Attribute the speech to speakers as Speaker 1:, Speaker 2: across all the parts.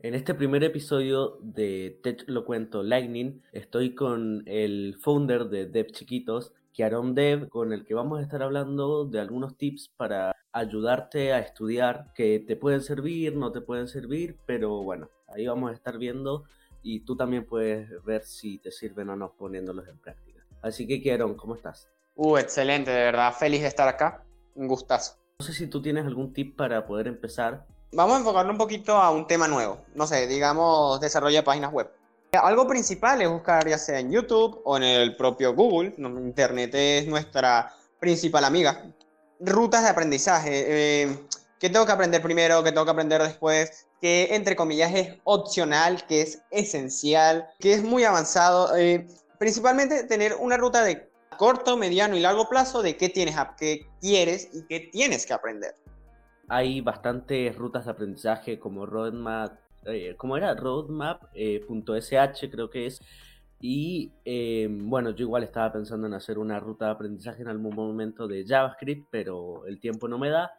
Speaker 1: En este primer episodio de Tech Lo Cuento Lightning estoy con el founder de Dev Chiquitos, Kiaron Dev, con el que vamos a estar hablando de algunos tips para ayudarte a estudiar que te pueden servir, no te pueden servir, pero bueno, ahí vamos a estar viendo y tú también puedes ver si te sirven o no poniéndolos en práctica. Así que Kiaron, ¿cómo estás?
Speaker 2: Uh, excelente, de verdad, feliz de estar acá, un gustazo.
Speaker 1: No sé si tú tienes algún tip para poder empezar
Speaker 2: Vamos a enfocarlo un poquito a un tema nuevo. No sé, digamos, desarrollo de páginas web. Algo principal es buscar ya sea en YouTube o en el propio Google. Internet es nuestra principal amiga. Rutas de aprendizaje. Eh, ¿Qué tengo que aprender primero? ¿Qué tengo que aprender después? Que entre comillas es opcional, que es esencial, que es muy avanzado. Eh, principalmente tener una ruta de corto, mediano y largo plazo de qué tienes, qué quieres y qué tienes que aprender
Speaker 1: hay bastantes rutas de aprendizaje como Roadmap, eh, ¿cómo era? Roadmap.sh eh, creo que es. Y em, bueno, yo igual estaba pensando en hacer una ruta de aprendizaje en algún momento de JavaScript, pero el tiempo no me da.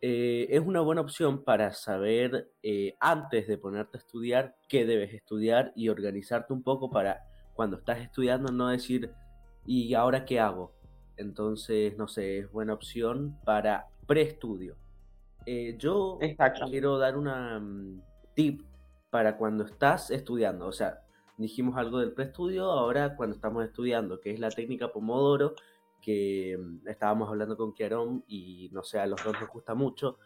Speaker 1: Eh, es una buena opción para saber antes de ponerte a estudiar qué debes estudiar y organizarte un poco para cuando estás estudiando no decir, ¿y ahora qué hago? Entonces, no sé, es buena opción para preestudio. Eh, yo quiero dar una mm, tip para cuando estás estudiando. O sea, dijimos algo del preestudio, ahora cuando estamos estudiando, que es la técnica Pomodoro, que mm, estábamos hablando con Kiarom y no sé, a los dos nos gusta mucho,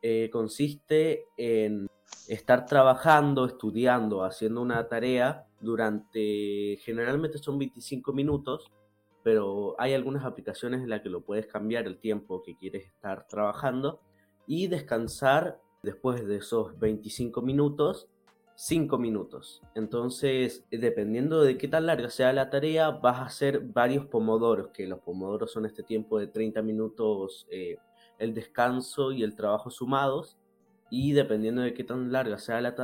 Speaker 1: eh, consiste en estar trabajando, estudiando, haciendo una tarea durante, generalmente son 25 minutos, pero hay algunas aplicaciones en las que lo puedes cambiar el tiempo que quieres estar trabajando y descansar después de esos 25 minutos 5 minutos. Entonces, dependiendo de qué tan larga sea la tarea, vas a hacer varios pomodoros, que los pomodoros son este tiempo de 30 minutos eh, el descanso y el trabajo sumados. Y dependiendo de qué tan larga sea la,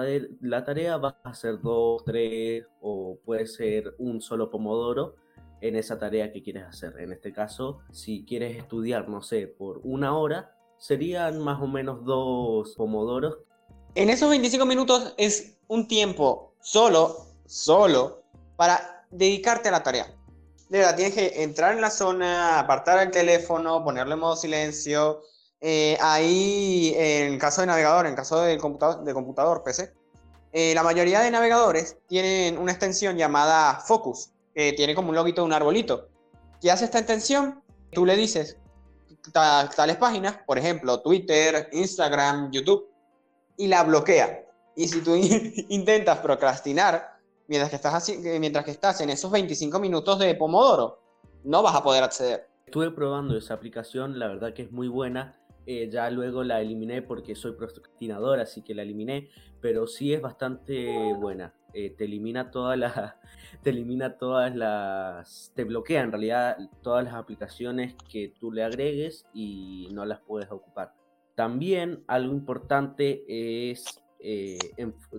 Speaker 1: la tarea, vas a hacer 2, 3 o puede ser un solo pomodoro en esa tarea que quieres hacer. En este caso, si quieres estudiar, no sé, por una hora, serían más o menos dos pomodoros.
Speaker 2: En esos 25 minutos es un tiempo solo, solo, para dedicarte a la tarea. De verdad, tienes que entrar en la zona, apartar el teléfono, ponerle en modo silencio. Eh, ahí, en caso de navegador, en caso de computador, de computador PC, eh, la mayoría de navegadores tienen una extensión llamada Focus, que tiene como un loguito de un arbolito. ¿Qué hace esta extensión? Tú le dices, tales páginas, por ejemplo, Twitter, Instagram, YouTube, y la bloquea. Y si tú intentas procrastinar mientras que, estás mientras que estás en esos 25 minutos de Pomodoro, no vas a poder acceder.
Speaker 1: Estuve probando esa aplicación, la verdad que es muy buena. Eh, ya luego la eliminé porque soy procrastinador, así que la eliminé, pero sí es bastante buena. Eh, te elimina todas las, te elimina todas las, te bloquea en realidad todas las aplicaciones que tú le agregues y no las puedes ocupar. También algo importante es, eh,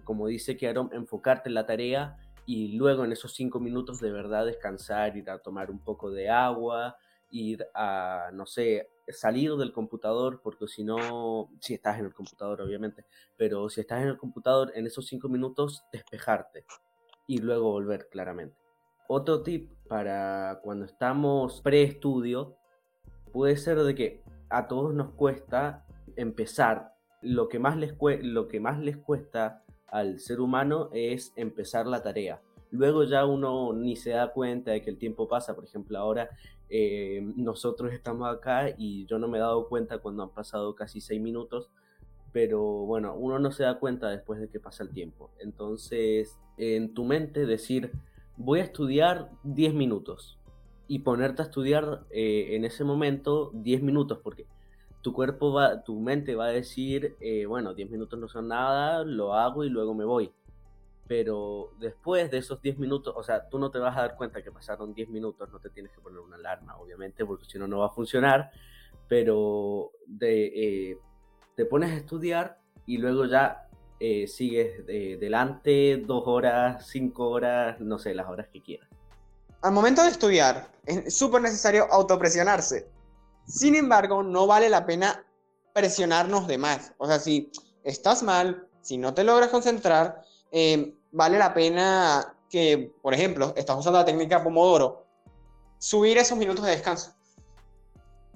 Speaker 1: como dice Kiarom, enfocarte en la tarea y luego en esos cinco minutos de verdad descansar, ir a tomar un poco de agua, ir a, no sé, salir del computador, porque si no, si estás en el computador obviamente, pero si estás en el computador, en esos cinco minutos despejarte y luego volver claramente. Otro tip para cuando estamos pre-estudio puede ser de que a todos nos cuesta empezar. Lo que, más les lo que más les cuesta al ser humano es empezar la tarea. Luego ya uno ni se da cuenta de que el tiempo pasa. Por ejemplo, ahora eh, nosotros estamos acá y yo no me he dado cuenta cuando han pasado casi seis minutos, pero bueno, uno no se da cuenta después de que pasa el tiempo. Entonces, en tu mente decir, voy a estudiar 10 minutos y ponerte a estudiar eh, en ese momento 10 minutos, porque tu cuerpo va, tu mente va a decir, eh, bueno, 10 minutos no son nada, lo hago y luego me voy pero después de esos 10 minutos, o sea, tú no te vas a dar cuenta que pasaron 10 minutos, no te tienes que poner una alarma, obviamente, porque si no, no va a funcionar, pero de, eh, te pones a estudiar y luego ya eh, sigues delante dos horas, cinco horas, no sé, las horas que quieras.
Speaker 2: Al momento de estudiar, es súper necesario autopresionarse. Sin embargo, no vale la pena presionarnos de más. O sea, si estás mal, Si no te logras concentrar, eh, vale la pena que, por ejemplo, estás usando la técnica Pomodoro, subir esos minutos de descanso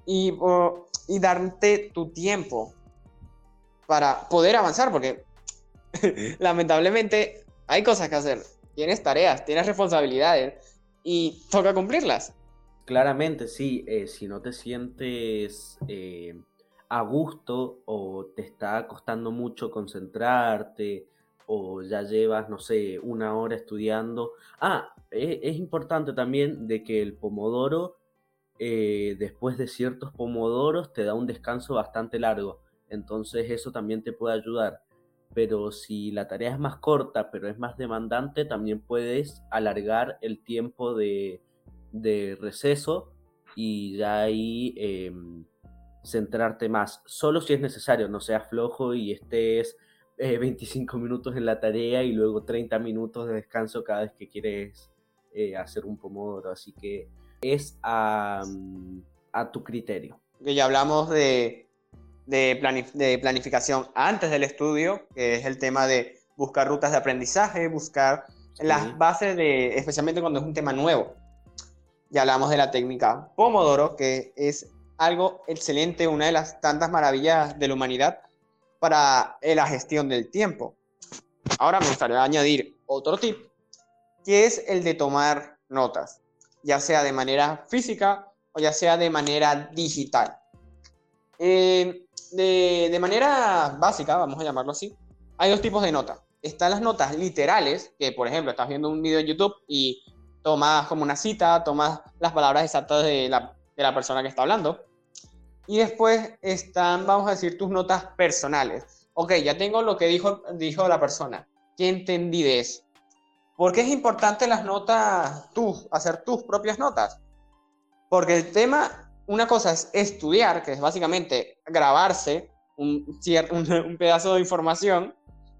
Speaker 2: y, y darte tu tiempo para poder avanzar, porque lamentablemente hay cosas que hacer, tienes tareas, tienes responsabilidades y toca cumplirlas.
Speaker 1: Claramente, sí, eh, si no te sientes eh, a gusto o te está costando mucho concentrarte o ya llevas, no sé, una hora estudiando. Ah, e, es, importante también de que el pomodoro, eh, después de ciertos pomodoros, te da un descanso bastante largo. Entonces eso también te puede ayudar. Pero si la tarea es más corta, pero es más demandante, también puedes alargar el tiempo de, receso y ya ahí em, centrarte más. Solo si es necesario, no seas flojo y estés 25 eh, minutos en la tarea y luego 30 minutos de descanso cada vez que quieres eh, hacer un pomodoro. Así que es a, a tu criterio.
Speaker 2: Que ya hablamos de, de, de, planificación antes del estudio, que es el tema de buscar rutas de aprendizaje, buscar las bases de, especialmente cuando es un tema nuevo. Ya hablamos de la técnica Pomodoro, que es algo excelente, una de las tantas maravillas de la humanidad para eh, la gestión del tiempo. Ahora me gustaría añadir otro tip, que es el de tomar notas, ya sea de manera física o ya sea de manera digital. Eh, de, manera básica, vamos a llamarlo así, hay dos tipos de notas. Están las notas literales, que por ejemplo estás viendo un video en YouTube y tomas como una cita, tomas las palabras exactas de la, de la persona que está hablando. Y después están, vamos a decir, tus notas personales. Ok, ya tengo lo que dijo, dijo la persona. ¿Qué entendí de eso? ¿Por qué es importante las notas, tú, hacer tus propias notas? Porque el tema, una cosa es estudiar, que es básicamente grabarse un, un, pedazo de información,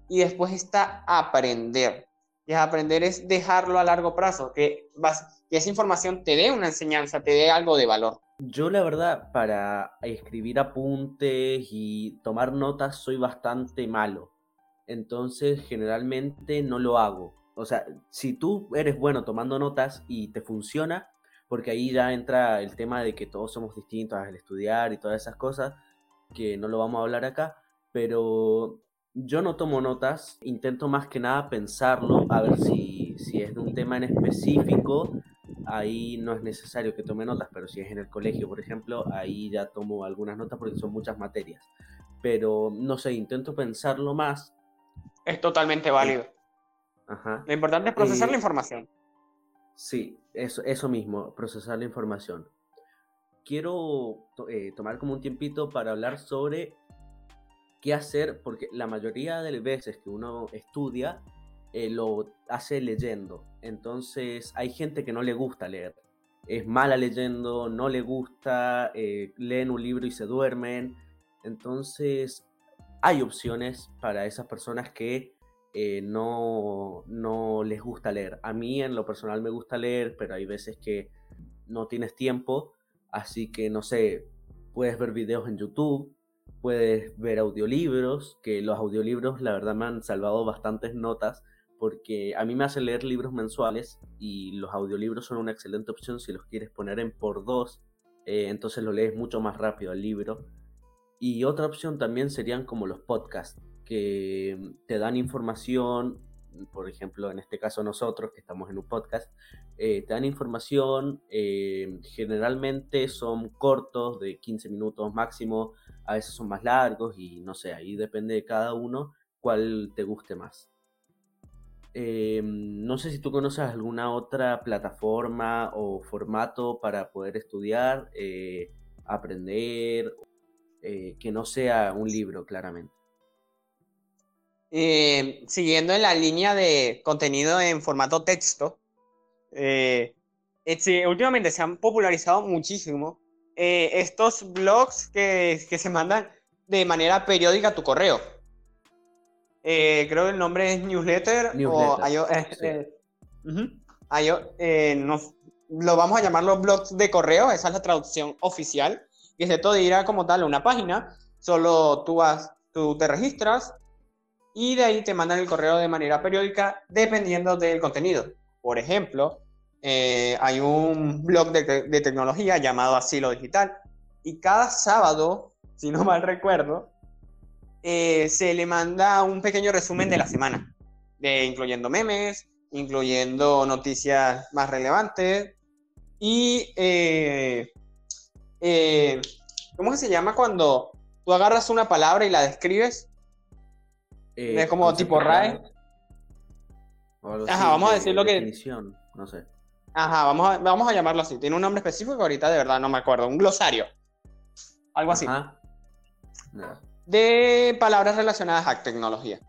Speaker 2: y después está aprender. Y aprender es dejarlo a largo plazo, que, vas, que esa información te dé una enseñanza, te dé algo de valor.
Speaker 1: Yo la verdad para escribir apuntes y tomar notas soy bastante malo. Entonces generalmente no lo hago. O sea, si tú eres bueno tomando notas y te funciona, porque ahí ya entra el tema de que todos somos distintos al estudiar y todas esas cosas, que no lo vamos a hablar acá, pero yo no tomo notas, intento más que nada pensarlo, a ver si, si es de un tema en específico ahí no es necesario que tome notas, pero si es en el colegio, por ejemplo, ahí ya tomo algunas notas porque son muchas materias. Pero no sé, intento pensarlo más.
Speaker 2: Es totalmente válido. Lo importante es procesar la información.
Speaker 1: Sí, eso, eso mismo, procesar la información. Quiero eh, tomar como un tiempito para hablar sobre qué hacer, porque la mayoría de las veces que uno estudia, eh, lo hace leyendo. Entonces hay gente que no le gusta leer. Es mala leyendo, no le gusta, eh, leen un libro y se duermen. Entonces hay opciones para esas personas que eh, no, no les gusta leer. A mí en lo personal me gusta leer, pero hay veces que no tienes tiempo. Así que no sé, puedes ver videos en YouTube, puedes ver audiolibros, que los audiolibros la verdad me han salvado bastantes notas porque a mí me hace leer libros mensuales y los audiolibros son una excelente opción si los quieres poner en por dos, eh, entonces lo lees mucho más rápido el libro. Y otra opción también serían como los podcasts, que te dan información, por ejemplo, en este caso nosotros que estamos en un podcast, eh, te dan información, eh, generalmente son cortos, de 15 minutos máximo, a veces son más largos y no sé, ahí depende de cada uno cuál te guste más. Eh, no sé si tú conoces alguna otra plataforma o formato para poder estudiar, eh, aprender, eh, que no sea un libro, claramente.
Speaker 2: siguiendo en la línea de contenido en formato texto, últimamente se han popularizado muchísimo estos blogs que, que se mandan de manera periódica a tu correo. Eh, creo que el nombre es newsletter, o eh, eh, lo vamos a llamar los blogs de correo, esa es la traducción oficial, y se todo irá como tal a una página, solo tú, vas, tú te registras y de ahí te mandan el correo de manera periódica dependiendo del contenido. Por ejemplo, eh, hay un blog de, de, tecnología llamado Asilo Digital y cada sábado, si no mal recuerdo, eh, se le manda un pequeño resumen de la semana, de, incluyendo memes, incluyendo noticias más relevantes y... Eh, ¿Cómo se llama cuando tú agarras una palabra y la describes? es como tipo RAE. Ajá, vamos a decir lo que...
Speaker 1: No sé.
Speaker 2: Ajá, vamos a, vamos a llamarlo así. Tiene un nombre específico que ahorita de verdad no me acuerdo. Un glosario. Algo así. De palabras relacionadas a tecnología.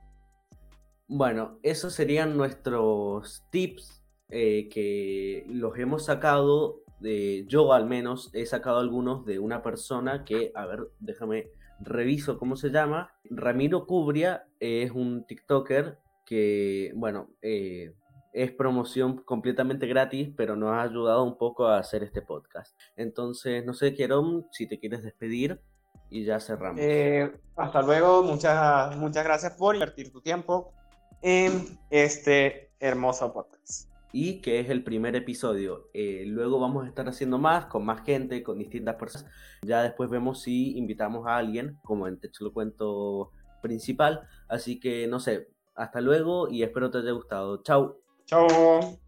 Speaker 1: Bueno, esos serían nuestros tips eh, que los hemos sacado, de, yo al menos he sacado algunos de una persona que, a ver, déjame reviso cómo se llama. Ramiro Cubria es un TikToker que, bueno, eh, es promoción completamente gratis, pero nos ha ayudado un poco a hacer este podcast. Entonces, no sé, Kieron, si te quieres despedir y ya cerramos.
Speaker 2: Eh, hasta luego, muchas, muchas gracias por invertir tu tiempo en este hermoso podcast.
Speaker 1: Y que es el primer episodio. Eh, luego vamos a estar haciendo más, con más gente, con distintas personas. Ya después vemos si invitamos a alguien, como en Te lo cuento principal. Así que no sé, hasta luego y espero te haya gustado. Chao.
Speaker 2: Chao.